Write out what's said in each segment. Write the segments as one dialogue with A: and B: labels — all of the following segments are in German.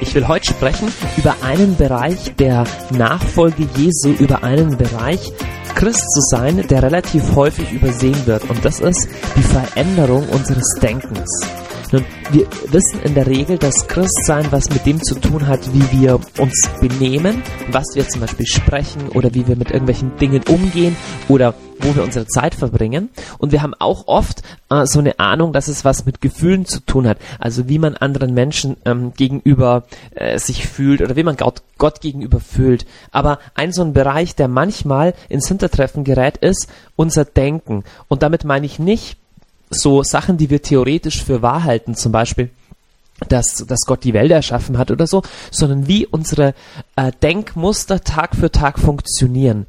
A: Ich will heute sprechen über einen Bereich der Nachfolge Jesu, über einen Bereich Christ zu sein, der relativ häufig übersehen wird. Und das ist die Veränderung unseres Denkens. Nun, wir wissen in der Regel, dass Christsein was mit dem zu tun hat, wie wir uns benehmen, was wir zum Beispiel sprechen oder wie wir mit irgendwelchen Dingen umgehen oder wo wir unsere Zeit verbringen. Und wir haben auch oft äh, so eine Ahnung, dass es was mit Gefühlen zu tun hat. Also wie man anderen Menschen ähm, gegenüber äh, sich fühlt oder wie man Gott, Gott gegenüber fühlt. Aber ein so ein Bereich, der manchmal ins Hintertreffen gerät, ist unser Denken. Und damit meine ich nicht so Sachen, die wir theoretisch für wahr halten, zum Beispiel dass, dass Gott die Welt erschaffen hat oder so, sondern wie unsere äh, Denkmuster Tag für Tag funktionieren.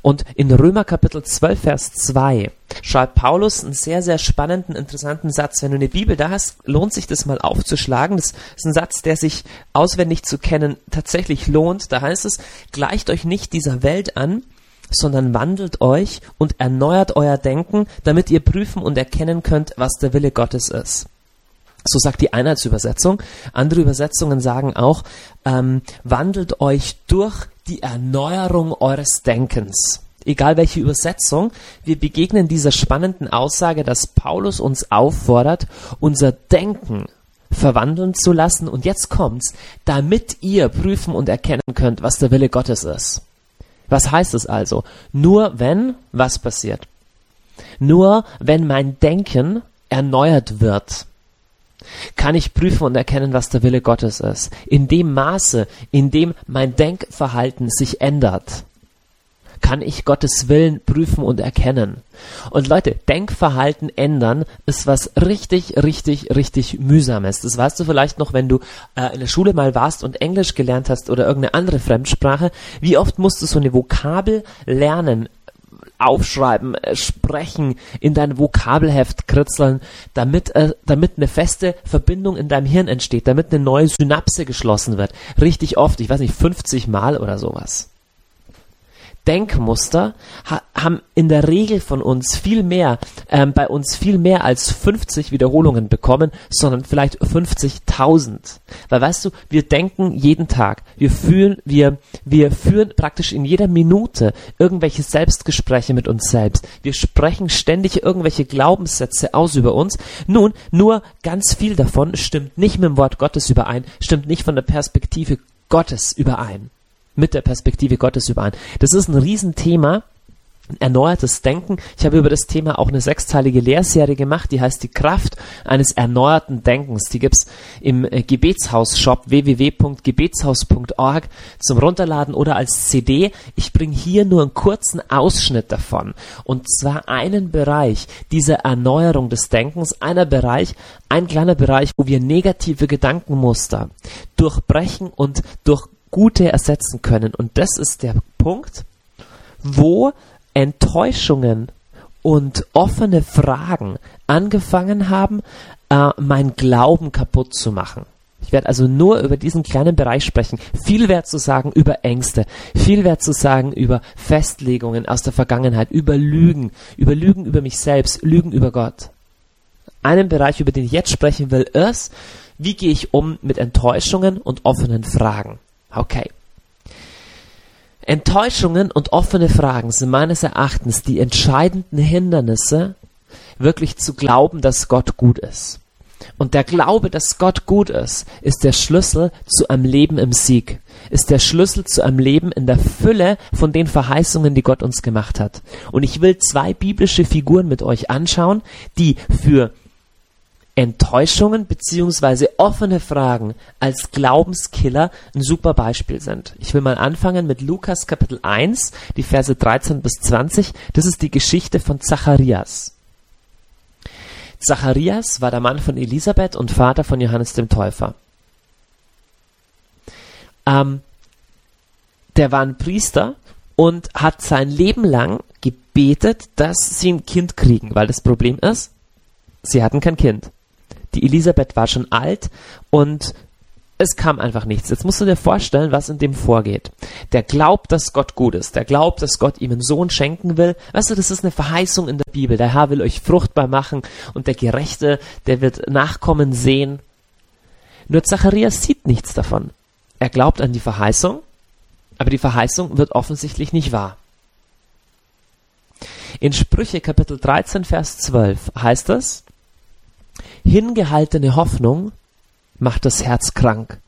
A: Und in Römer Kapitel 12, Vers 2 schreibt Paulus einen sehr, sehr spannenden, interessanten Satz. Wenn du eine Bibel da hast, lohnt sich das mal aufzuschlagen. Das ist ein Satz, der sich auswendig zu kennen tatsächlich lohnt. Da heißt es, gleicht euch nicht dieser Welt an, sondern wandelt euch und erneuert euer Denken, damit ihr prüfen und erkennen könnt, was der Wille Gottes ist. So sagt die Einheitsübersetzung. Andere Übersetzungen sagen auch, ähm, wandelt euch durch die Erneuerung eures Denkens. Egal welche Übersetzung, wir begegnen dieser spannenden Aussage, dass Paulus uns auffordert, unser Denken verwandeln zu lassen. Und jetzt kommt's, damit ihr prüfen und erkennen könnt, was der Wille Gottes ist. Was heißt es also? Nur wenn was passiert? Nur wenn mein Denken erneuert wird kann ich prüfen und erkennen, was der Wille Gottes ist. In dem Maße, in dem mein Denkverhalten sich ändert, kann ich Gottes Willen prüfen und erkennen. Und Leute, Denkverhalten ändern ist was richtig, richtig, richtig mühsames. Das weißt du vielleicht noch, wenn du äh, in der Schule mal warst und Englisch gelernt hast oder irgendeine andere Fremdsprache. Wie oft musst du so eine Vokabel lernen, aufschreiben, äh, sprechen, in dein Vokabelheft kritzeln, damit, äh, damit eine feste Verbindung in deinem Hirn entsteht, damit eine neue Synapse geschlossen wird. Richtig oft, ich weiß nicht, 50 Mal oder sowas. Denkmuster ha haben in der Regel von uns viel mehr, ähm, bei uns viel mehr als 50 Wiederholungen bekommen, sondern vielleicht 50.000. Weil weißt du, wir denken jeden Tag, wir fühlen, wir, wir führen praktisch in jeder Minute irgendwelche Selbstgespräche mit uns selbst. Wir sprechen ständig irgendwelche Glaubenssätze aus über uns. Nun, nur ganz viel davon stimmt nicht mit dem Wort Gottes überein, stimmt nicht von der Perspektive Gottes überein mit der Perspektive Gottes überein. Das ist ein Riesenthema, erneuertes Denken. Ich habe über das Thema auch eine sechsteilige Lehrserie gemacht, die heißt die Kraft eines erneuerten Denkens. Die gibt's im äh, Gebetshaus-Shop www.gebetshaus.org zum Runterladen oder als CD. Ich bringe hier nur einen kurzen Ausschnitt davon. Und zwar einen Bereich dieser Erneuerung des Denkens, einer Bereich, ein kleiner Bereich, wo wir negative Gedankenmuster durchbrechen und durch gute ersetzen können. Und das ist der Punkt, wo Enttäuschungen und offene Fragen angefangen haben, äh, mein Glauben kaputt zu machen. Ich werde also nur über diesen kleinen Bereich sprechen. Viel Wert zu sagen über Ängste, viel Wert zu sagen über Festlegungen aus der Vergangenheit, über Lügen, über Lügen über mich selbst, Lügen über Gott. Einen Bereich, über den ich jetzt sprechen will, ist, wie gehe ich um mit Enttäuschungen und offenen Fragen. Okay. Enttäuschungen und offene Fragen sind meines Erachtens die entscheidenden Hindernisse, wirklich zu glauben, dass Gott gut ist. Und der Glaube, dass Gott gut ist, ist der Schlüssel zu einem Leben im Sieg, ist der Schlüssel zu einem Leben in der Fülle von den Verheißungen, die Gott uns gemacht hat. Und ich will zwei biblische Figuren mit euch anschauen, die für Enttäuschungen beziehungsweise offene Fragen als Glaubenskiller ein super Beispiel sind. Ich will mal anfangen mit Lukas Kapitel 1, die Verse 13 bis 20. Das ist die Geschichte von Zacharias. Zacharias war der Mann von Elisabeth und Vater von Johannes dem Täufer. Ähm, der war ein Priester und hat sein Leben lang gebetet, dass sie ein Kind kriegen, weil das Problem ist, sie hatten kein Kind. Die Elisabeth war schon alt und Es kam einfach nichts. Jetzt musst du dir vorstellen, was in dem vorgeht. Der glaubt, dass Gott gut ist. Der glaubt, dass Gott ihm einen Sohn schenken will. Weißt du, das ist eine Verheißung in der Bibel. Der Herr will euch fruchtbar machen und der Gerechte, der wird Nachkommen sehen. Nur Zacharias sieht nichts davon. Er glaubt an die Verheißung, aber die Verheißung wird offensichtlich nicht wahr. In Sprüche Kapitel 13, Vers 12 heißt es, hingehaltene Hoffnung macht das Herz krank.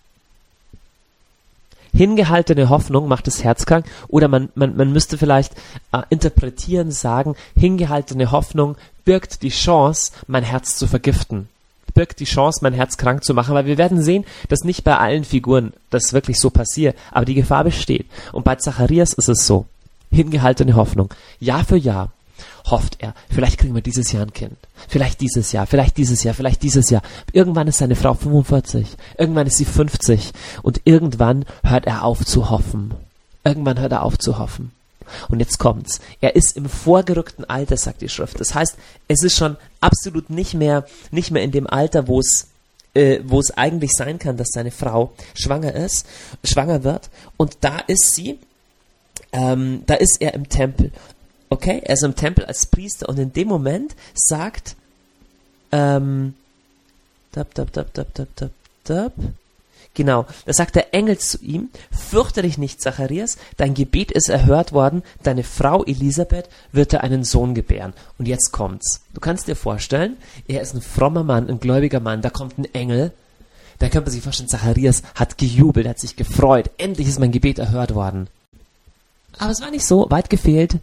A: Hingehaltene Hoffnung macht das Herz krank oder man, man, man müsste vielleicht äh, interpretieren, sagen, hingehaltene Hoffnung birgt die Chance, mein Herz zu vergiften birgt die Chance, mein Herz krank zu machen, weil wir werden sehen, dass nicht bei allen Figuren das wirklich so passiert, aber die Gefahr besteht. Und bei Zacharias ist es so. Hingehaltene Hoffnung. Jahr für Jahr hofft er, vielleicht kriegen wir dieses Jahr ein Kind. Vielleicht dieses Jahr, vielleicht dieses Jahr, vielleicht dieses Jahr. Irgendwann ist seine Frau 45, irgendwann ist sie 50 und irgendwann hört er auf zu hoffen. Irgendwann hört er auf zu hoffen. Und jetzt kommt's. Er ist im vorgerückten Alter, sagt die Schrift. Das heißt, es ist schon absolut nicht mehr, nicht mehr in dem Alter, wo es äh, wo es eigentlich sein kann, dass seine Frau schwanger ist, schwanger wird. Und da ist sie, ähm, da ist er im Tempel. Okay, er ist im Tempel als Priester und in dem Moment sagt, ähm, dab, dab, dab, dab, dab, dab, dab, Genau, da sagt der Engel zu ihm, fürchte dich nicht, Zacharias, dein Gebet ist erhört worden, deine Frau Elisabeth wird dir einen Sohn gebären. Und jetzt kommt's. Du kannst dir vorstellen, er ist ein frommer Mann, ein gläubiger Mann, da kommt ein Engel, da könnte man sich vorstellen, Zacharias hat gejubelt, hat sich gefreut, endlich ist mein Gebet erhört worden. Aber es war nicht so, weit gefehlt.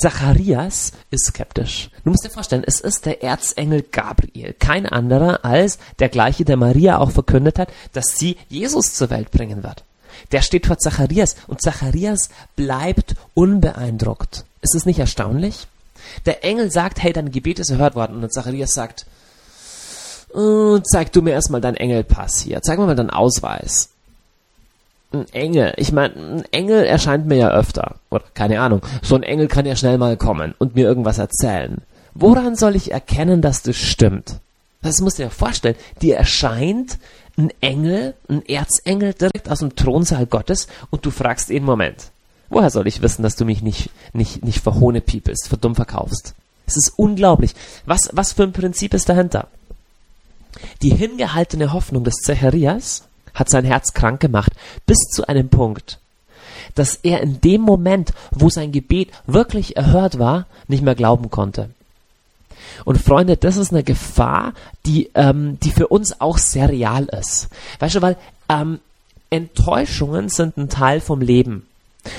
A: Zacharias ist skeptisch. Du musst dir vorstellen, es ist der Erzengel Gabriel, kein anderer als der gleiche, der Maria auch verkündet hat, dass sie Jesus zur Welt bringen wird. Der steht vor Zacharias und Zacharias bleibt unbeeindruckt. Ist es nicht erstaunlich? Der Engel sagt, hey, dein Gebet ist erhört worden und Zacharias sagt, oh, zeig du mir erstmal deinen Engelpass hier, zeig mir mal deinen Ausweis ein Engel. Ich meine, ein Engel erscheint mir ja öfter. Oder keine Ahnung. So ein Engel kann ja schnell mal kommen und mir irgendwas erzählen. Woran soll ich erkennen, dass das stimmt? Das musst du dir vorstellen. Dir erscheint ein Engel, ein Erzengel direkt aus dem Thronsaal Gottes und du fragst ihn, Moment, woher soll ich wissen, dass du mich nicht, nicht, nicht für Hohne piepelst, für dumm verkaufst? Es ist unglaublich. Was, was für ein Prinzip ist dahinter? Die hingehaltene Hoffnung des Zacharias hat sein Herz krank gemacht, bis zu einem Punkt, dass er in dem Moment, wo sein Gebet wirklich erhört war, nicht mehr glauben konnte. Und Freunde, das ist eine Gefahr, die, ähm, die für uns auch sehr real ist. Weißt du, weil ähm, Enttäuschungen sind ein Teil vom Leben.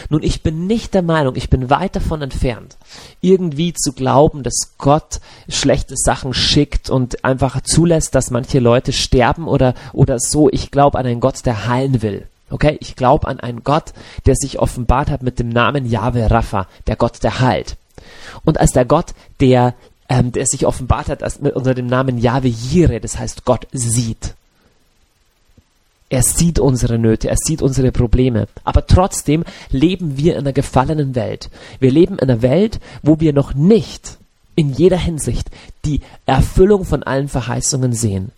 A: Nun, ich bin nicht der Meinung, ich bin weit davon entfernt, irgendwie zu glauben, dass Gott schlechte Sachen schickt und einfach zulässt, dass manche Leute sterben oder, oder so. Ich glaube an einen Gott, der heilen will. Okay? Ich glaube an einen Gott, der sich offenbart hat mit dem Namen Yahweh Rapha, der Gott, der heilt. Und als der Gott, der, ähm, der sich offenbart hat als, unter dem Namen Yahweh Jireh, das heißt Gott sieht. Er sieht unsere Nöte, er sieht unsere Probleme. Aber trotzdem leben wir in einer gefallenen Welt. Wir leben in einer Welt, wo wir noch nicht in jeder Hinsicht die Erfüllung von allen Verheißungen sehen.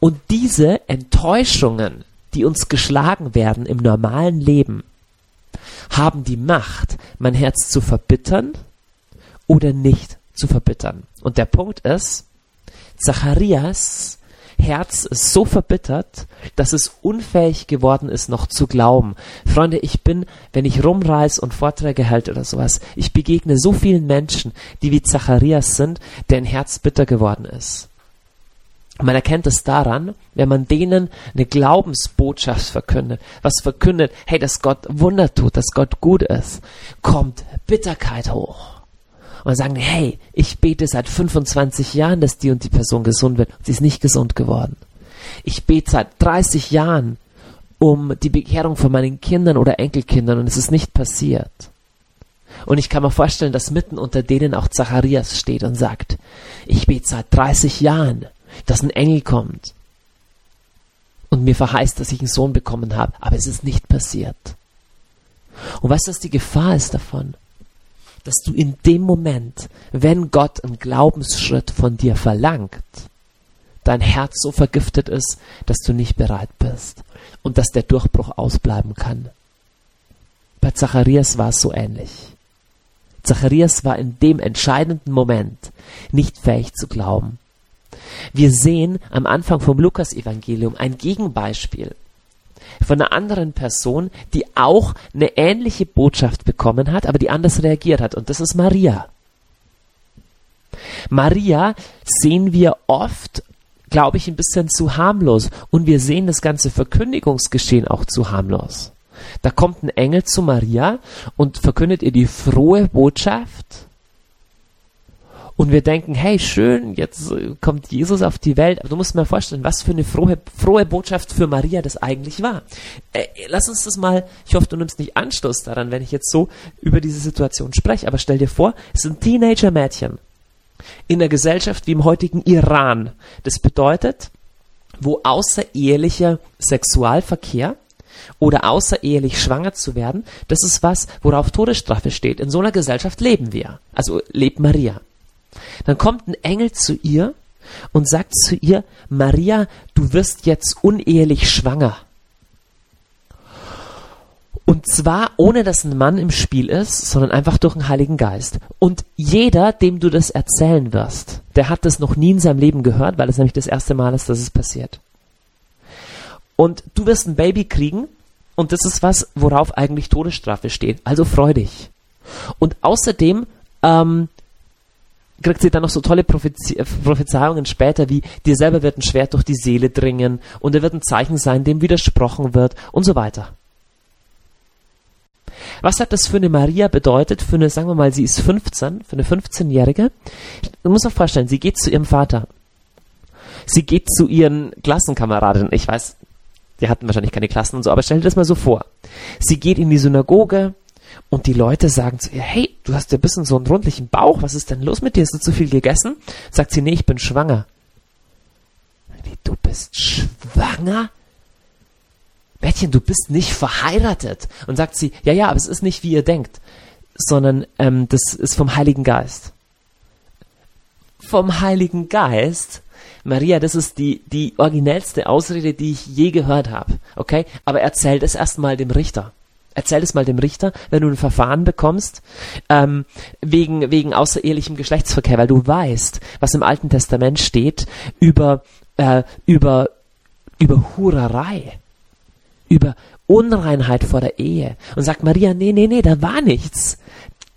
A: Und diese Enttäuschungen, die uns geschlagen werden im normalen Leben, haben die Macht, mein Herz zu verbittern oder nicht zu verbittern. Und der Punkt ist, Zacharias Herz ist so verbittert, dass es unfähig geworden ist, noch zu glauben. Freunde, ich bin, wenn ich rumreise und Vorträge halte oder sowas, ich begegne so vielen Menschen, die wie Zacharias sind, deren Herz bitter geworden ist. Man erkennt es daran, wenn man denen eine Glaubensbotschaft verkündet, was verkündet, hey, dass Gott Wunder tut, dass Gott gut ist, kommt Bitterkeit hoch und sagen, hey, ich bete seit 25 Jahren, dass die und die Person gesund wird. Sie ist nicht gesund geworden. Ich bete seit 30 Jahren um die Bekehrung von meinen Kindern oder Enkelkindern und es ist nicht passiert. Und ich kann mir vorstellen, dass mitten unter denen auch Zacharias steht und sagt, ich bete seit 30 Jahren, dass ein Engel kommt und mir verheißt, dass ich einen Sohn bekommen habe, aber es ist nicht passiert. Und weißt du, was die Gefahr ist davon? Dass du in dem Moment, wenn Gott einen Glaubensschritt von dir verlangt, dein Herz so vergiftet ist, dass du nicht bereit bist und dass der Durchbruch ausbleiben kann. Bei Zacharias war es so ähnlich. Zacharias war in dem entscheidenden Moment nicht fähig zu glauben. Wir sehen am Anfang vom Lukas-Evangelium ein Gegenbeispiel von einer anderen Person, die auch eine ähnliche Botschaft bekommen hat, aber die anders reagiert hat. Und das ist Maria. Maria sehen wir oft, glaube ich, ein bisschen zu harmlos. Und wir sehen das ganze Verkündigungsgeschehen auch zu harmlos. Da kommt ein Engel zu Maria und verkündet ihr die frohe Botschaft und wir denken, hey, schön, jetzt äh, kommt Jesus auf die Welt. Aber du musst mal vorstellen, was für eine frohe, frohe Botschaft für Maria das eigentlich war. Äh, lass uns das mal, ich hoffe, du nimmst nicht Anstoß daran, wenn ich jetzt so über diese Situation spreche. Aber stell dir vor, es sind Teenager-Mädchen in einer Gesellschaft wie im heutigen Iran. Das bedeutet, wo außerehelicher Sexualverkehr oder außerehelich schwanger zu werden, das ist was, worauf Todesstrafe steht. In so einer Gesellschaft leben wir. Also lebt Maria. Dann kommt ein Engel zu ihr und sagt zu ihr, Maria, du wirst jetzt unehelich schwanger. Und zwar ohne dass ein Mann im Spiel ist, sondern einfach durch den Heiligen Geist. Und jeder, dem du das erzählen wirst, der hat das noch nie in seinem Leben gehört, weil es nämlich das erste Mal ist, dass es passiert. Und du wirst ein Baby kriegen und das ist was, worauf eigentlich Todesstrafe steht. Also freu dich. Und außerdem ähm, kriegt sie dann noch so tolle Prophezi Prophezeiungen später, wie dir selber wird ein Schwert durch die Seele dringen und er wird ein Zeichen sein, dem widersprochen wird und so weiter. Was hat das für eine Maria bedeutet? Für eine, sagen wir mal, sie ist 15, für eine 15-Jährige. Du musst dir vorstellen, sie geht zu ihrem Vater. Sie geht zu ihren Klassenkameradinnen. Ich weiß, die hatten wahrscheinlich keine Klassen und so, aber stell dir das mal so vor. Sie geht in die Synagoge, und die Leute sagen zu ihr, hey, du hast ja ein bisschen so einen rundlichen Bauch, was ist denn los mit dir? Hast du zu viel gegessen? Sagt sie, nee, ich bin schwanger. Wie, du bist schwanger? Mädchen, du bist nicht verheiratet. Und sagt sie, ja, ja, aber es ist nicht, wie ihr denkt, sondern ähm, das ist vom Heiligen Geist. Vom Heiligen Geist? Maria, das ist die, die originellste Ausrede, die ich je gehört habe. Okay? Aber erzählt es erstmal dem Richter erzähl es mal dem Richter, wenn du ein Verfahren bekommst, ähm, wegen, wegen außerehelichem Geschlechtsverkehr, weil du weißt, was im Alten Testament steht über, äh, über, über Hurerei, über Unreinheit vor der Ehe. Und sagt Maria, nee, nee, nee, da war nichts.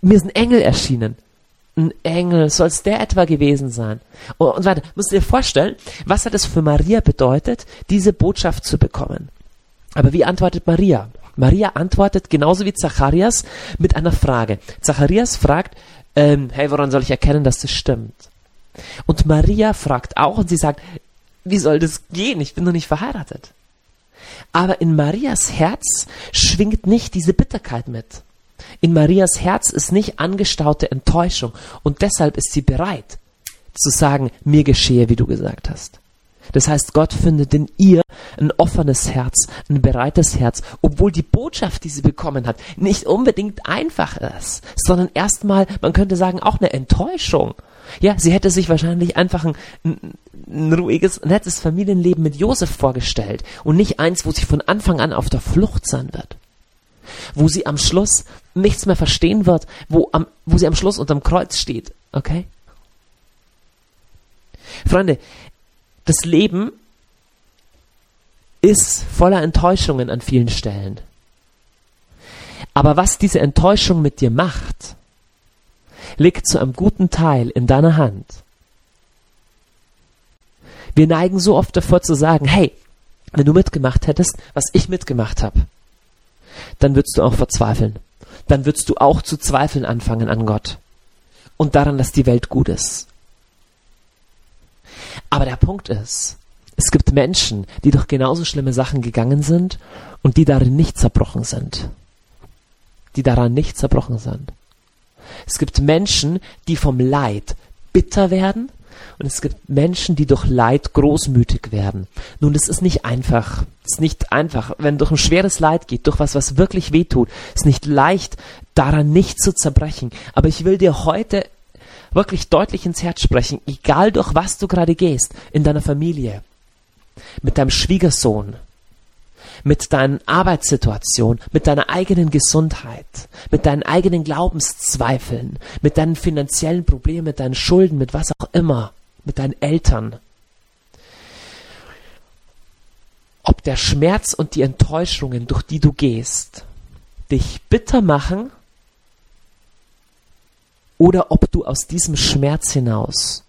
A: Mir ist ein Engel erschienen. Ein Engel, soll es der etwa gewesen sein? Und, und weiter. Musst du dir vorstellen, was hat es für Maria bedeutet, diese Botschaft zu bekommen? Aber wie antwortet Maria? Maria antwortet genauso wie Zacharias mit einer Frage. Zacharias fragt, ähm, hey, woran soll ich erkennen, dass das stimmt? Und Maria fragt auch und sie sagt, wie soll das gehen? Ich bin noch nicht verheiratet. Aber in Marias Herz schwingt nicht diese Bitterkeit mit. In Marias Herz ist nicht angestaute Enttäuschung und deshalb ist sie bereit zu sagen, mir geschehe, wie du gesagt hast. Das heißt, Gott findet in ihr ein offenes Herz, ein bereites Herz, obwohl die Botschaft, die sie bekommen hat, nicht unbedingt einfach ist, sondern erstmal, man könnte sagen, auch eine Enttäuschung. Ja, sie hätte sich wahrscheinlich einfach ein, ein, ruhiges, nettes Familienleben mit Josef vorgestellt und nicht eins, wo sie von Anfang an auf der Flucht sein wird. Wo sie am Schluss nichts mehr verstehen wird, wo, am, wo sie am Schluss unterm Kreuz steht. Okay? Freunde, das Leben ist voller Enttäuschungen an vielen Stellen. Aber was diese Enttäuschung mit dir macht, liegt zu einem guten Teil in deiner Hand. Wir neigen so oft davor zu sagen, hey, wenn du mitgemacht hättest, was ich mitgemacht habe, dann würdest du auch verzweifeln. Dann würdest du auch zu zweifeln anfangen an Gott und daran, dass die Welt gut ist. Aber der Punkt ist, es gibt Menschen, die durch genauso schlimme Sachen gegangen sind und die darin nicht zerbrochen sind. Die daran nicht zerbrochen sind. Es gibt Menschen, die vom Leid bitter werden und es gibt Menschen, die durch Leid großmütig werden. Nun, es ist nicht einfach. Es ist nicht einfach. Wenn durch ein schweres Leid geht, durch was, was wirklich wehtut, ist nicht leicht, daran nicht zu zerbrechen. Aber ich will dir heute wirklich deutlich ins Herz sprechen, egal durch was du gerade gehst, in deiner Familie, mit deinem Schwiegersohn, mit deinen Arbeitssituationen, mit deiner eigenen Gesundheit, mit deinen eigenen Glaubenszweifeln, mit deinen finanziellen Problemen, mit deinen Schulden, mit was auch immer, mit deinen Eltern. Ob der Schmerz und die Enttäuschungen, durch die du gehst, dich bitter machen oder ob du aus diesem Schmerz hinaus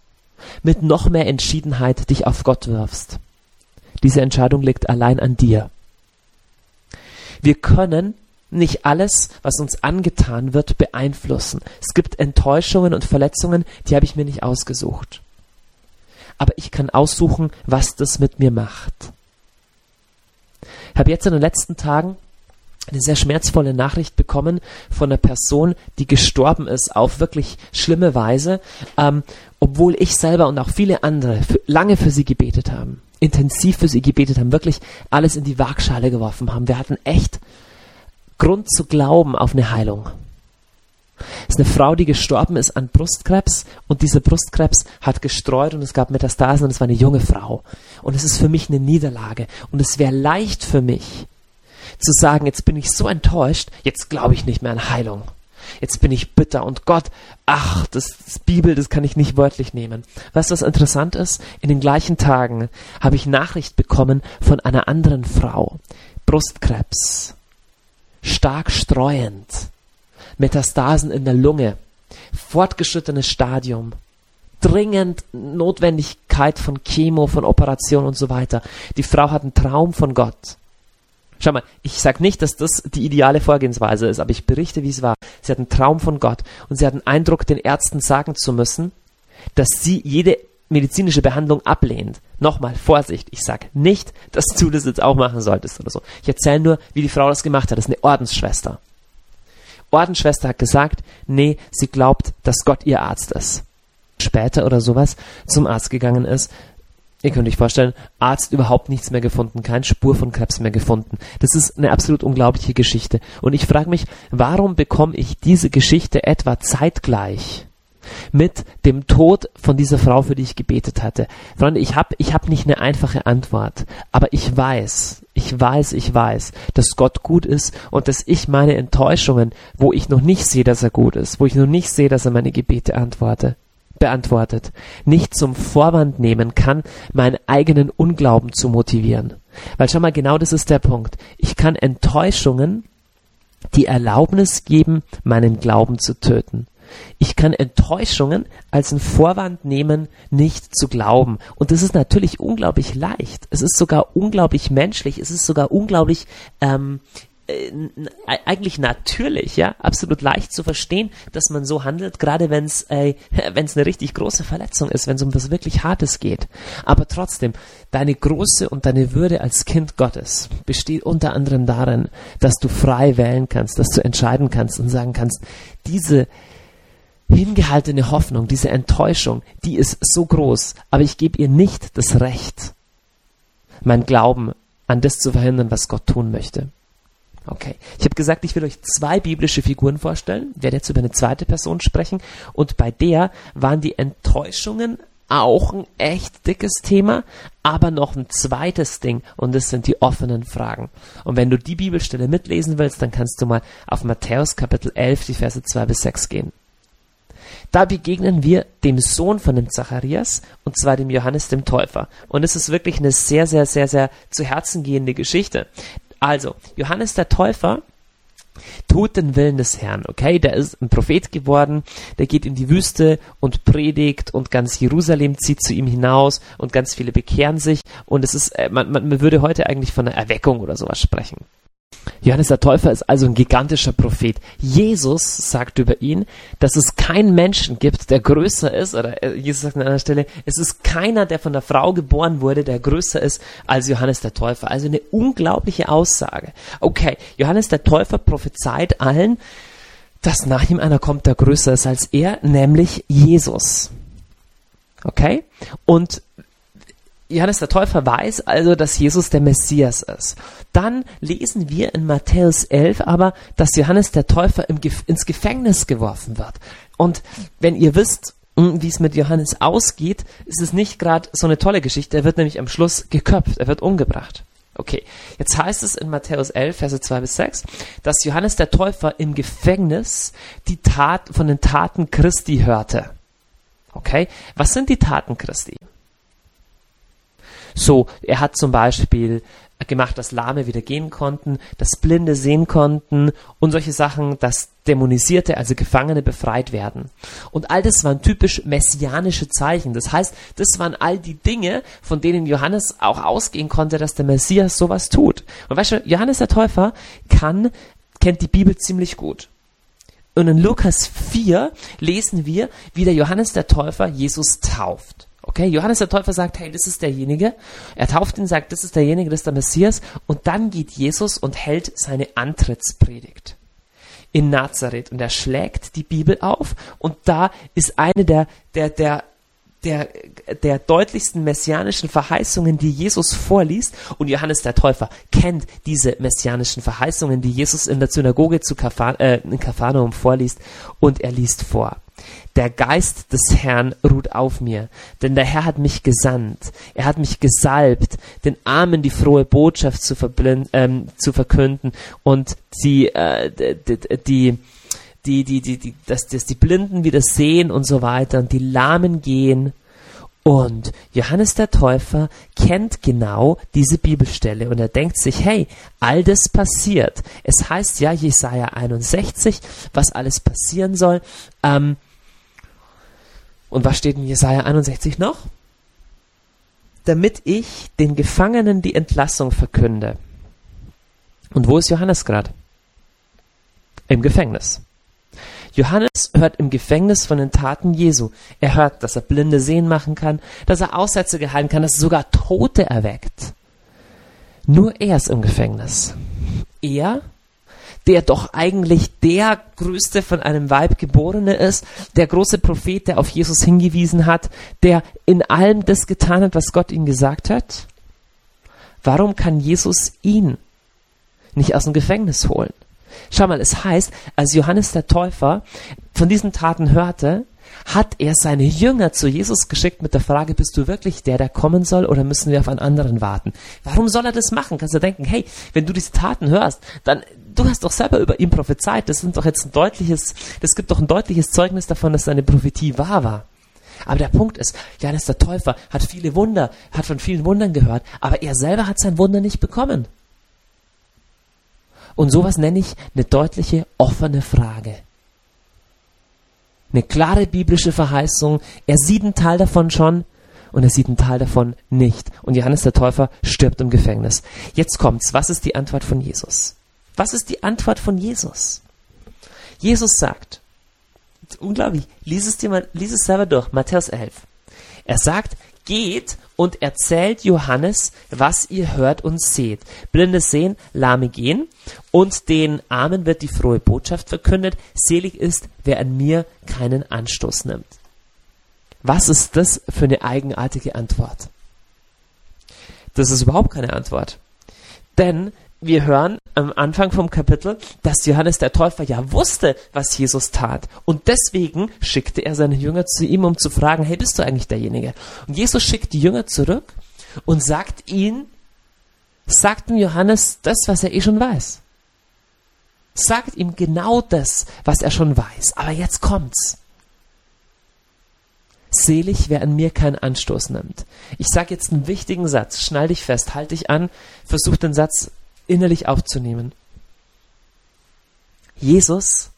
A: mit noch mehr Entschiedenheit dich auf Gott wirfst. Diese Entscheidung liegt allein an dir. Wir können nicht alles, was uns angetan wird, beeinflussen. Es gibt Enttäuschungen und Verletzungen, die habe ich mir nicht ausgesucht. Aber ich kann aussuchen, was das mit mir macht. Ich habe jetzt in den letzten Tagen eine sehr schmerzvolle Nachricht bekommen von einer Person, die gestorben ist auf wirklich schlimme Weise, ähm, obwohl ich selber und auch viele andere für, lange für sie gebetet haben, intensiv für sie gebetet haben, wirklich alles in die Waagschale geworfen haben. Wir hatten echt Grund zu glauben auf eine Heilung. Es ist eine Frau, die gestorben ist an Brustkrebs und dieser Brustkrebs hat gestreut und es gab Metastasen und es war eine junge Frau. Und es ist für mich eine Niederlage und es wäre leicht für mich, zu sagen, jetzt bin ich so enttäuscht, jetzt glaube ich nicht mehr an Heilung. Jetzt bin ich bitter und Gott, ach, das, das Bibel, das kann ich nicht wörtlich nehmen. Weißt du, was interessant ist? In den gleichen Tagen habe ich Nachricht bekommen von einer anderen Frau. Brustkrebs. Stark streuend. Metastasen in der Lunge. Fortgeschrittenes Stadium dringend Notwendigkeit von Chemo, von Operation und so weiter. Die Frau hat einen Traum von Gott. Schau mal, ich sage nicht, dass das die ideale Vorgehensweise ist, aber ich berichte, wie es war. Sie hat einen Traum von Gott und sie hat einen Eindruck, den Ärzten sagen zu müssen, dass sie jede medizinische Behandlung ablehnt. Nochmal, Vorsicht, ich sage nicht, dass du das jetzt auch machen solltest oder so. Ich erzähle nur, wie die Frau das gemacht hat. Das ist eine Ordensschwester. Ordensschwester hat gesagt, nee, sie glaubt, dass Gott ihr Arzt ist. Später oder sowas zum Arzt gegangen ist, Ihr könnt euch vorstellen, Arzt überhaupt nichts mehr gefunden, keine Spur von Krebs mehr gefunden. Das ist eine absolut unglaubliche Geschichte. Und ich frage mich, warum bekomme ich diese Geschichte etwa zeitgleich mit dem Tod von dieser Frau, für die ich gebetet hatte? Freunde, ich habe ich hab nicht eine einfache Antwort, aber ich weiß, ich weiß, ich weiß, dass Gott gut ist und dass ich meine Enttäuschungen, wo ich noch nicht sehe, dass er gut ist, wo ich noch nicht sehe, dass er meine Gebete antworte, beantwortet, nicht zum Vorwand nehmen kann, meinen eigenen Unglauben zu motivieren. Weil schau mal, genau das ist der Punkt. Ich kann Enttäuschungen die Erlaubnis geben, meinen Glauben zu töten. Ich kann Enttäuschungen als einen Vorwand nehmen, nicht zu glauben. Und das ist natürlich unglaublich leicht. Es ist sogar unglaublich menschlich. Es ist sogar unglaublich ähm, äh, eigentlich natürlich, ja, absolut leicht zu verstehen, dass man so handelt, gerade wenn es äh, wenn es eine richtig große Verletzung ist, wenn es um was wirklich Hartes geht. Aber trotzdem, deine große und deine Würde als Kind Gottes besteht unter anderem darin, dass du frei wählen kannst, dass du entscheiden kannst und sagen kannst, diese hingehaltene Hoffnung, diese Enttäuschung, die ist so groß, aber ich gebe ihr nicht das Recht, mein Glauben an das zu verhindern, was Gott tun möchte. Okay. Ich habe gesagt, ich will euch zwei biblische Figuren vorstellen, werde jetzt über eine zweite Person sprechen und bei der waren die Enttäuschungen auch ein echt dickes Thema, aber noch ein zweites Ding und das sind die offenen Fragen. Und wenn du die Bibelstelle mitlesen willst, dann kannst du mal auf Matthäus Kapitel 11, die Verse 2 bis 6 gehen. Da begegnen wir dem Sohn von dem Zacharias, und zwar dem Johannes dem Täufer. Und es ist wirklich eine sehr, sehr, sehr, sehr zu Herzen gehende Geschichte. Also, Johannes der Täufer tut den Willen des Herrn, okay? Der ist ein Prophet geworden, der geht in die Wüste und predigt und ganz Jerusalem zieht zu ihm hinaus und ganz viele bekehren sich und es ist, äh, man, man würde heute eigentlich von einer Erweckung oder sowas sprechen. Johannes der Täufer ist also ein gigantischer Prophet. Jesus sagt über ihn, dass es keinen Menschen gibt, der größer ist, oder äh, Jesus sagt an einer Stelle, es ist keiner, der von der Frau geboren wurde, der größer ist als Johannes der Täufer. Also eine unglaubliche Aussage. Okay, Johannes der Täufer prophezeit allen, dass nach ihm einer kommt, der größer ist als er, nämlich Jesus. Okay? Und Johannes der Täufer weiß also, dass Jesus der Messias ist. Dann lesen wir in Matthäus 11 aber, dass Johannes der Täufer im, ins Gefängnis geworfen wird. Und wenn ihr wisst, wie es mit Johannes ausgeht, ist es nicht gerade so eine tolle Geschichte. Er wird nämlich am Schluss geköpft, er wird umgebracht. Okay, jetzt heißt es in Matthäus 11, Verse 2 bis 6, dass Johannes der Täufer im Gefängnis die Tat von den Taten Christi hörte. Okay, was sind die Taten Christi? So, er hat zum Beispiel gemacht, dass Lahme wieder gehen konnten, dass Blinde sehen konnten und solche Sachen, dass Dämonisierte, also Gefangene befreit werden. Und all das waren typisch messianische Zeichen. Das heißt, das waren all die Dinge, von denen Johannes auch ausgehen konnte, dass der Messias sowas tut. Und weißt du, Johannes der Täufer kann, kennt die Bibel ziemlich gut. Und in Lukas 4 lesen wir, wie der Johannes der Täufer Jesus tauft. Okay, Johannes der Täufer sagt, hey, das ist derjenige. Er tauft ihn, sagt, das ist derjenige, das ist der Messias. Und dann geht Jesus und hält seine Antrittspredigt in Nazareth und er schlägt die Bibel auf und da ist eine der, der, der, der, der deutlichsten messianischen Verheißungen, die Jesus vorliest und Johannes der Täufer kennt diese messianischen Verheißungen, die Jesus in der Synagoge zu Kafan, äh, in Kapharnaum vorliest und er liest vor. Der Geist des Herrn ruht auf mir, denn der Herr hat mich gesandt. Er hat mich gesalbt, den Armen die frohe Botschaft zu, ähm, zu verkünden und die, äh, die, die, die, die, die, die, dass, dass die Blinden wieder sehen und so weiter und die Lahmen gehen. Und Johannes der Täufer kennt genau diese Bibelstelle und er denkt sich, hey, all das passiert. Es heißt ja, Jesaja 61, was alles passieren soll. Ähm, und was steht in Jesaja 61 noch? Damit ich den Gefangenen die Entlassung verkünde. Und wo ist Johannes gerade? Im Gefängnis. Johannes hört im Gefängnis von den Taten Jesu. Er hört, dass er Blinde sehen machen kann, dass er Aussätze gehalten kann, dass er sogar Tote erweckt. Nur er ist im Gefängnis. Er der doch eigentlich der größte von einem Weib geborene ist, der große Prophet, der auf Jesus hingewiesen hat, der in allem das getan hat, was Gott ihm gesagt hat? Warum kann Jesus ihn nicht aus dem Gefängnis holen? Schau mal, es heißt, als Johannes der Täufer von diesen Taten hörte, hat er seine Jünger zu Jesus geschickt mit der Frage, bist du wirklich der, der kommen soll oder müssen wir auf einen anderen warten? Warum soll er das machen? Kannst du denken, hey, wenn du diese Taten hörst, dann du hast doch selber über ihn prophezeit. Das sind doch jetzt ein deutliches, das gibt doch ein deutliches Zeugnis davon, dass seine Prophetie wahr war. Aber der Punkt ist, Johannes der Täufer hat viele Wunder, hat von vielen Wundern gehört, aber er selber hat sein Wunder nicht bekommen. Und sowas nenne ich eine deutliche, offene Frage. Eine klare biblische Verheißung. Er sieht einen Teil davon schon und er sieht einen Teil davon nicht. Und Johannes der Täufer stirbt im Gefängnis. Jetzt kommt's. Was ist die Antwort von Jesus? Was ist die Antwort von Jesus? Jesus sagt, unglaublich, lies es dir mal, lies es selber durch, Matthäus 11. Er sagt, geht und erzählt Johannes, was ihr hört und seht. Blinde sehen, Lahme gehen und den Armen wird die frohe Botschaft verkündet. Selig ist, wer an mir keinen Anstoß nimmt. Was ist das für eine eigenartige Antwort? Das ist überhaupt keine Antwort. Denn wir hören am Anfang vom Kapitel, dass Johannes der Täufer ja wusste, was Jesus tat. Und deswegen schickte er seine Jünger zu ihm, um zu fragen, hey, bist du eigentlich derjenige? Und Jesus schickt die Jünger zurück und sagt ihnen, sagt ihm Johannes das, was er eh schon weiß. Sagt ihm genau das, was er schon weiß. Aber jetzt kommt's. Selig, wer an mir keinen Anstoß nimmt. Ich sage jetzt einen wichtigen Satz. Schnall dich fest, halt dich an, versuch den Satz innerlich aufzunehmen. Jesus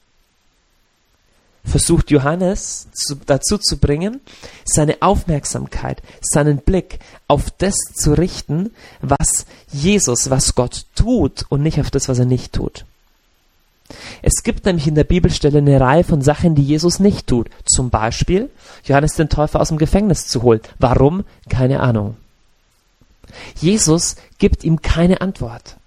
A: versucht Johannes zu, dazu zu bringen, seine Aufmerksamkeit, seinen Blick auf das zu richten, was Jesus, was Gott tut und nicht auf das, was er nicht tut. Es gibt nämlich in der Bibelstelle eine Reihe von Sachen, die Jesus nicht tut. Zum Beispiel Johannes den Täufer aus dem Gefängnis zu holen. Warum? Keine Ahnung. Jesus gibt ihm keine Antwort.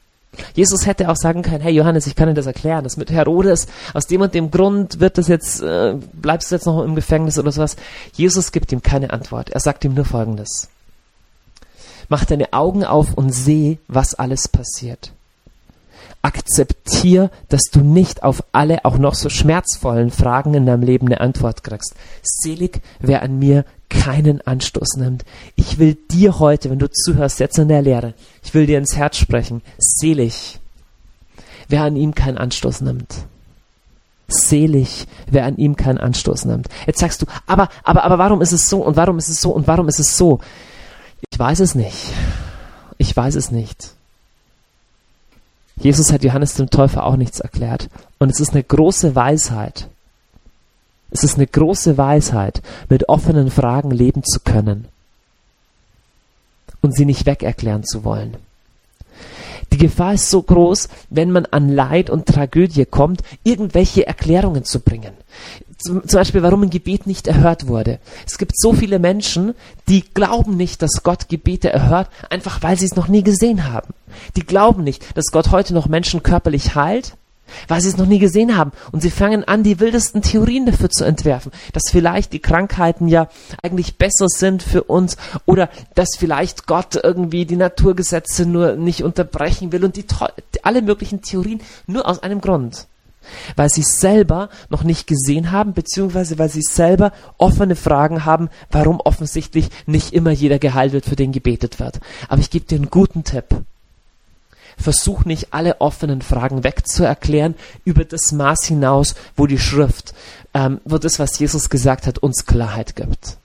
A: Jesus hätte auch sagen können, hey Johannes, ich kann dir das erklären, das mit Herodes, aus dem und dem Grund wird das jetzt, äh, bleibst du jetzt noch im Gefängnis oder sowas. Jesus gibt ihm keine Antwort. Er sagt ihm nur Folgendes. Mach deine Augen auf und seh, was alles passiert. Akzeptier, dass du nicht auf alle auch noch so schmerzvollen Fragen in deinem Leben eine Antwort kriegst. Selig, wer an mir keinen Anstoß nimmt. Ich will dir heute, wenn du zuhörst, jetzt in der Lehre, ich will dir ins Herz sprechen. Selig, wer an ihm keinen Anstoß nimmt. Selig, wer an ihm keinen Anstoß nimmt. Jetzt sagst du, aber, aber, aber warum ist es so und warum ist es so und warum ist es so? Ich weiß es nicht. Ich weiß es nicht. Jesus hat Johannes dem Täufer auch nichts erklärt. Und es ist eine große Weisheit. Es ist eine große Weisheit, mit offenen Fragen leben zu können und sie nicht wegerklären zu wollen. Die Gefahr ist so groß, wenn man an Leid und Tragödie kommt, irgendwelche Erklärungen zu bringen. Zum, Beispiel, warum ein Gebet nicht erhört wurde. Es gibt so viele Menschen, die glauben nicht, dass Gott Gebete erhört, einfach weil sie es noch nie gesehen haben. Die glauben nicht, dass Gott heute noch Menschen körperlich heilt, weil sie es noch nie gesehen haben. Und sie fangen an, die wildesten Theorien dafür zu entwerfen, dass vielleicht die Krankheiten ja eigentlich besser sind für uns oder dass vielleicht Gott irgendwie die Naturgesetze nur nicht unterbrechen will und die, alle möglichen Theorien nur aus einem Grund. Weil sie selber noch nicht gesehen haben, beziehungsweise weil sie selber offene Fragen haben, warum offensichtlich nicht immer jeder geheilt wird, für den gebetet wird. Aber ich gebe dir einen guten Tipp versuch nicht alle offenen Fragen wegzuerklären über das Maß hinaus, wo die Schrift, ähm, wo das, was Jesus gesagt hat, uns Klarheit gibt.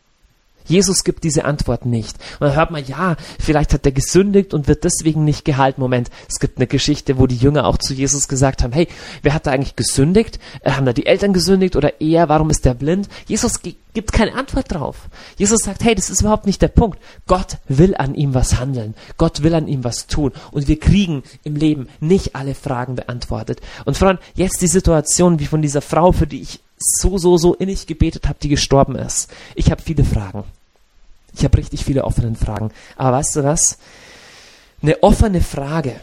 A: Jesus gibt diese Antwort nicht. Und dann hört man, ja, vielleicht hat er gesündigt und wird deswegen nicht gehalten. Moment, es gibt eine Geschichte, wo die Jünger auch zu Jesus gesagt haben, hey, wer hat da eigentlich gesündigt? Äh, haben da die Eltern gesündigt oder er? Warum ist der blind? Jesus gibt keine Antwort drauf. Jesus sagt, hey, das ist überhaupt nicht der Punkt. Gott will an ihm was handeln. Gott will an ihm was tun. Und wir kriegen im Leben nicht alle Fragen beantwortet. Und Freunde, jetzt die Situation wie von dieser Frau, für die ich so, so, so innig gebetet habe, die gestorben ist. Ich habe viele Fragen. Ich habe richtig viele offene Fragen. Aber weißt du was? Eine offene Frage,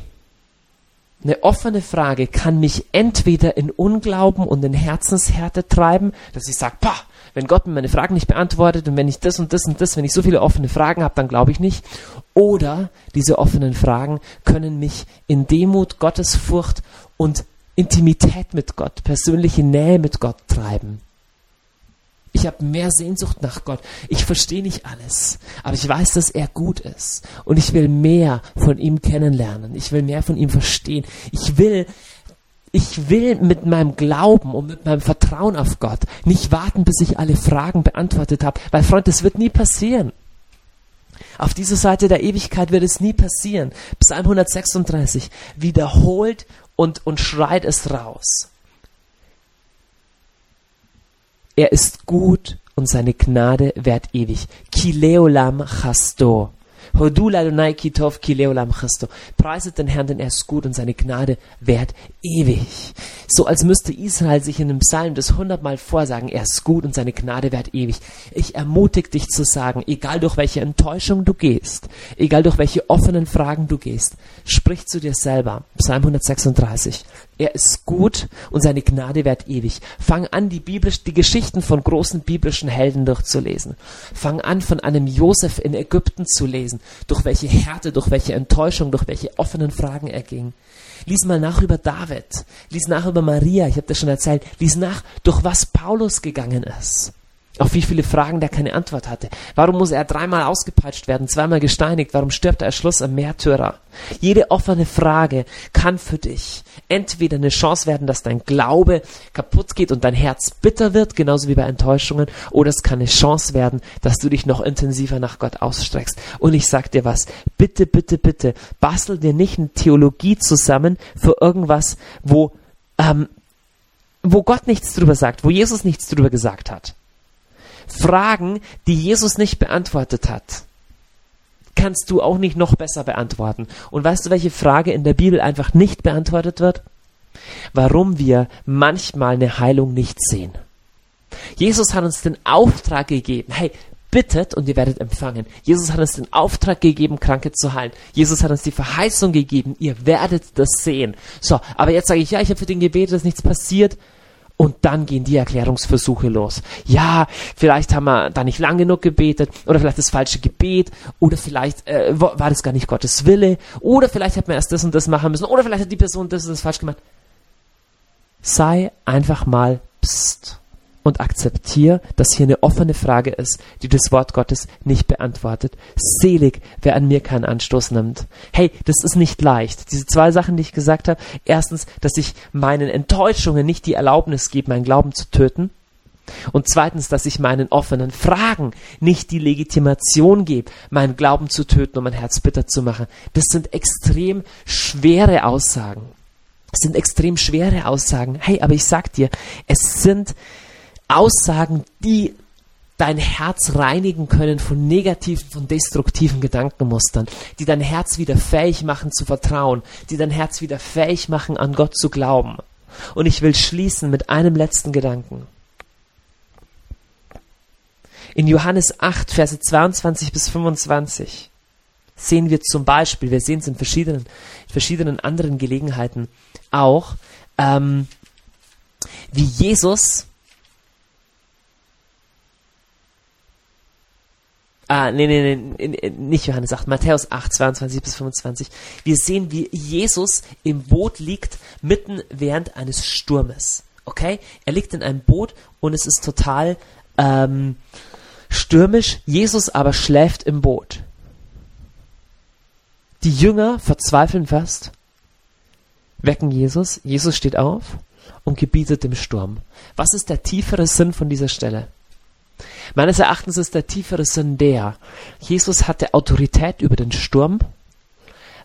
A: eine offene Frage kann mich entweder in Unglauben und in Herzenshärte treiben, dass ich sage, pah, wenn Gott mir meine Fragen nicht beantwortet und wenn ich das und das und das, wenn ich so viele offene Fragen habe, dann glaube ich nicht. Oder diese offenen Fragen können mich in Demut, Gottesfurcht und Intimität mit Gott, persönliche Nähe mit Gott treiben. Ich habe mehr Sehnsucht nach Gott. Ich verstehe nicht alles, aber ich weiß, dass er gut ist. Und ich will mehr von ihm kennenlernen. Ich will mehr von ihm verstehen. Ich will, ich will mit meinem Glauben und mit meinem Vertrauen auf Gott nicht warten, bis ich alle Fragen beantwortet habe. Weil, Freund, das wird nie passieren. Auf dieser Seite der Ewigkeit wird es nie passieren. Psalm 136 wiederholt und, und schreit es raus. Er ist gut und seine Gnade währt ewig. Kileolam chasto. Preiset den Herrn, denn er ist gut und seine Gnade währt ewig. So als müsste Israel sich in einem Psalm das hundertmal vorsagen, er ist gut und seine Gnade währt ewig. Ich ermutige dich zu sagen, egal durch welche Enttäuschung du gehst, egal durch welche offenen Fragen du gehst, sprich zu dir selber. Psalm 136. Er ist gut und seine Gnade währt ewig. Fang an, die, biblisch, die Geschichten von großen biblischen Helden durchzulesen. Fang an, von einem Josef in Ägypten zu lesen, durch welche Härte, durch welche Enttäuschung, durch welche offenen Fragen er ging. Lies mal nach über David. Lies nach über Maria. Ich habe das schon erzählt. Lies nach, durch was Paulus gegangen ist. Auf wie viele Fragen der keine Antwort hatte. Warum muss er dreimal ausgepeitscht werden, zweimal gesteinigt? Warum stirbt er als Schluss am Märtyrer? Jede offene Frage kann für dich entweder eine Chance werden, dass dein Glaube kaputt geht und dein Herz bitter wird, genauso wie bei Enttäuschungen, oder es kann eine Chance werden, dass du dich noch intensiver nach Gott ausstreckst. Und ich sag dir was, bitte, bitte, bitte, bastel dir nicht eine Theologie zusammen für irgendwas, wo, ähm, wo Gott nichts drüber sagt, wo Jesus nichts drüber gesagt hat. Fragen, die Jesus nicht beantwortet hat, kannst du auch nicht noch besser beantworten. Und weißt du, welche Frage in der Bibel einfach nicht beantwortet wird? Warum wir manchmal eine Heilung nicht sehen. Jesus hat uns den Auftrag gegeben, hey, bittet und ihr werdet empfangen. Jesus hat uns den Auftrag gegeben, Kranke zu heilen. Jesus hat uns die Verheißung gegeben, ihr werdet das sehen. So, aber jetzt sage ich, ja, ich habe für den gebetet, dass nichts passiert Und dann gehen die Erklärungsversuche los. Ja, vielleicht haben wir da nicht lang genug gebetet oder vielleicht das falsche Gebet oder vielleicht äh, war das gar nicht Gottes Wille oder vielleicht hat man erst das und das machen müssen oder vielleicht hat die Person das und das falsch gemacht. Sei einfach mal pst und akzeptiere, dass hier eine offene Frage ist, die das Wort Gottes nicht beantwortet. Selig, wer an mir keinen Anstoß nimmt. Hey, das ist nicht leicht. Diese zwei Sachen, die ich gesagt habe. Erstens, dass ich meinen Enttäuschungen nicht die Erlaubnis gebe, meinen Glauben zu töten. Und zweitens, dass ich meinen offenen Fragen nicht die Legitimation gebe, meinen Glauben zu töten und mein Herz bitter zu machen. Das sind extrem schwere Aussagen. Das sind extrem schwere Aussagen. Hey, aber ich sag dir, es sind Aussagen, die dein Herz reinigen können von negativen, von destruktiven Gedankenmustern, die dein Herz wieder fähig machen zu vertrauen, die dein Herz wieder fähig machen, an Gott zu glauben. Und ich will schließen mit einem letzten Gedanken. In Johannes 8, Verse 22 bis 25 sehen wir zum Beispiel, wir sehen es in verschiedenen, in verschiedenen anderen Gelegenheiten auch, ähm, wie Jesus Ah, nee, nee, nee, nicht Johannes 8, Matthäus 8, 22 bis 25. Wir sehen, wie Jesus im Boot liegt, mitten während eines Sturmes. Okay? Er liegt in einem Boot und es ist total ähm, stürmisch. Jesus aber schläft im Boot. Die Jünger verzweifeln fast, wecken Jesus. Jesus steht auf und gebietet dem Sturm. Was ist der tiefere Sinn von dieser Stelle? Meines Erachtens ist der tiefere Sinn der, Jesus hatte Autorität über den Sturm,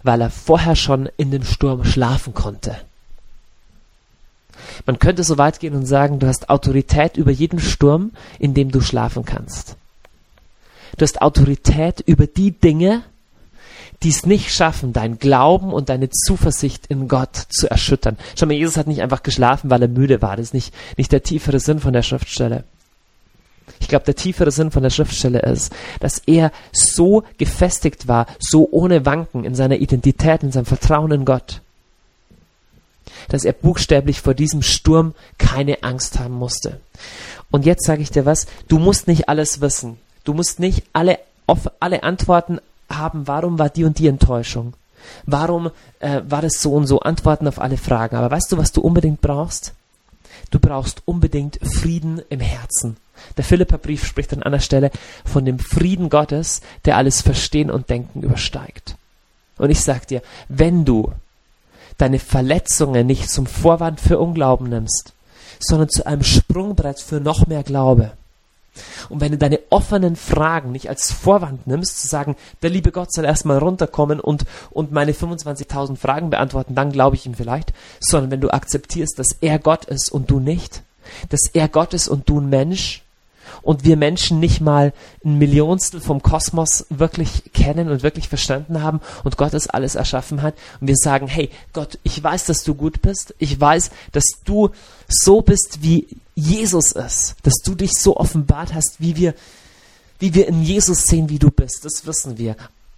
A: weil er vorher schon in dem Sturm schlafen konnte. Man könnte so weit gehen und sagen, du hast Autorität über jeden Sturm, in dem du schlafen kannst. Du hast Autorität über die Dinge, die es nicht schaffen, dein Glauben und deine Zuversicht in Gott zu erschüttern. Schau mal, Jesus hat nicht einfach geschlafen, weil er müde war. Das ist nicht, nicht der tiefere Sinn von der Schriftstelle. Ich glaube, der tiefere Sinn von der Schriftstelle ist, dass er so gefestigt war, so ohne Wanken in seiner Identität, in seinem Vertrauen in Gott, dass er buchstäblich vor diesem Sturm keine Angst haben musste. Und jetzt sage ich dir was, du musst nicht alles wissen. Du musst nicht alle, auf alle Antworten haben, warum war die und die Enttäuschung? Warum äh, war das so und so? Antworten auf alle Fragen. Aber weißt du, was du unbedingt brauchst? Du brauchst unbedingt Frieden im Herzen. Der Philipperbrief spricht an einer Stelle von dem Frieden Gottes, der alles Verstehen und Denken übersteigt. Und ich sag dir, wenn du deine Verletzungen nicht zum Vorwand für Unglauben nimmst, sondern zu einem Sprungbrett für noch mehr Glaube, und wenn du deine offenen Fragen nicht als Vorwand nimmst, zu sagen, der liebe Gott soll erstmal runterkommen und, und meine 25.000 Fragen beantworten, dann glaube ich ihm vielleicht, sondern wenn du akzeptierst, dass er Gott ist und du nicht, dass er Gott ist und du ein Mensch, und wir Menschen nicht mal ein Millionstel vom Kosmos wirklich kennen und wirklich verstanden haben und Gott das alles erschaffen hat. Und wir sagen, hey Gott, ich weiß, dass du gut bist, ich weiß, dass du so bist, wie Jesus ist, dass du dich so offenbart hast, wie wir, wie wir in Jesus sehen, wie du bist, das wissen wir.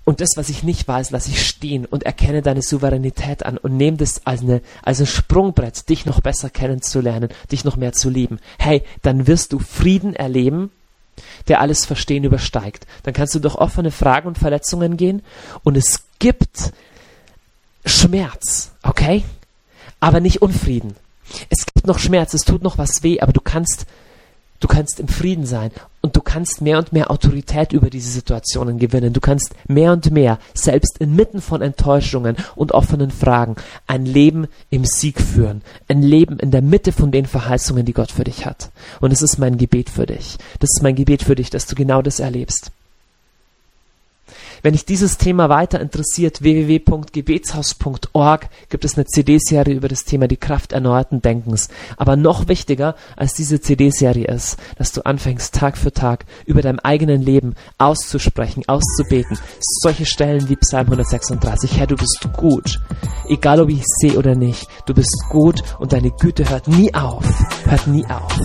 A: Und das, was ich nicht weiß, lasse ich stehen und erkenne deine Souveränität an und nehme das als, eine, als ein Sprungbrett, dich noch besser kennenzulernen, dich noch mehr zu lieben. Hey, dann wirst du Frieden erleben, der alles Verstehen übersteigt. Dann kannst du durch offene Fragen und Verletzungen gehen und es gibt Schmerz, okay? Aber nicht Unfrieden. Es gibt noch Schmerz, es tut noch was weh, aber du kannst Du kannst im Frieden sein und du kannst mehr und mehr Autorität über diese Situationen gewinnen. Du kannst mehr und mehr, selbst inmitten von Enttäuschungen und offenen Fragen, ein Leben im Sieg führen. Ein Leben in der Mitte von den Verheißungen, die Gott für dich hat. Und es ist mein Gebet für dich. Das ist mein Gebet für dich, dass du genau das erlebst. Wenn dich dieses Thema weiter interessiert, www.gebetshaus.org gibt es eine CD-Serie über das Thema die Kraft erneuerten Denkens. Aber noch wichtiger als diese CD-Serie ist, dass du anfängst, Tag für Tag über deinem eigenen Leben auszusprechen, auszubeten. Solche Stellen wie Psalm 136. Herr, du bist gut. Egal ob ich sehe oder nicht. Du bist gut und deine Güte hört nie auf. Hört nie auf.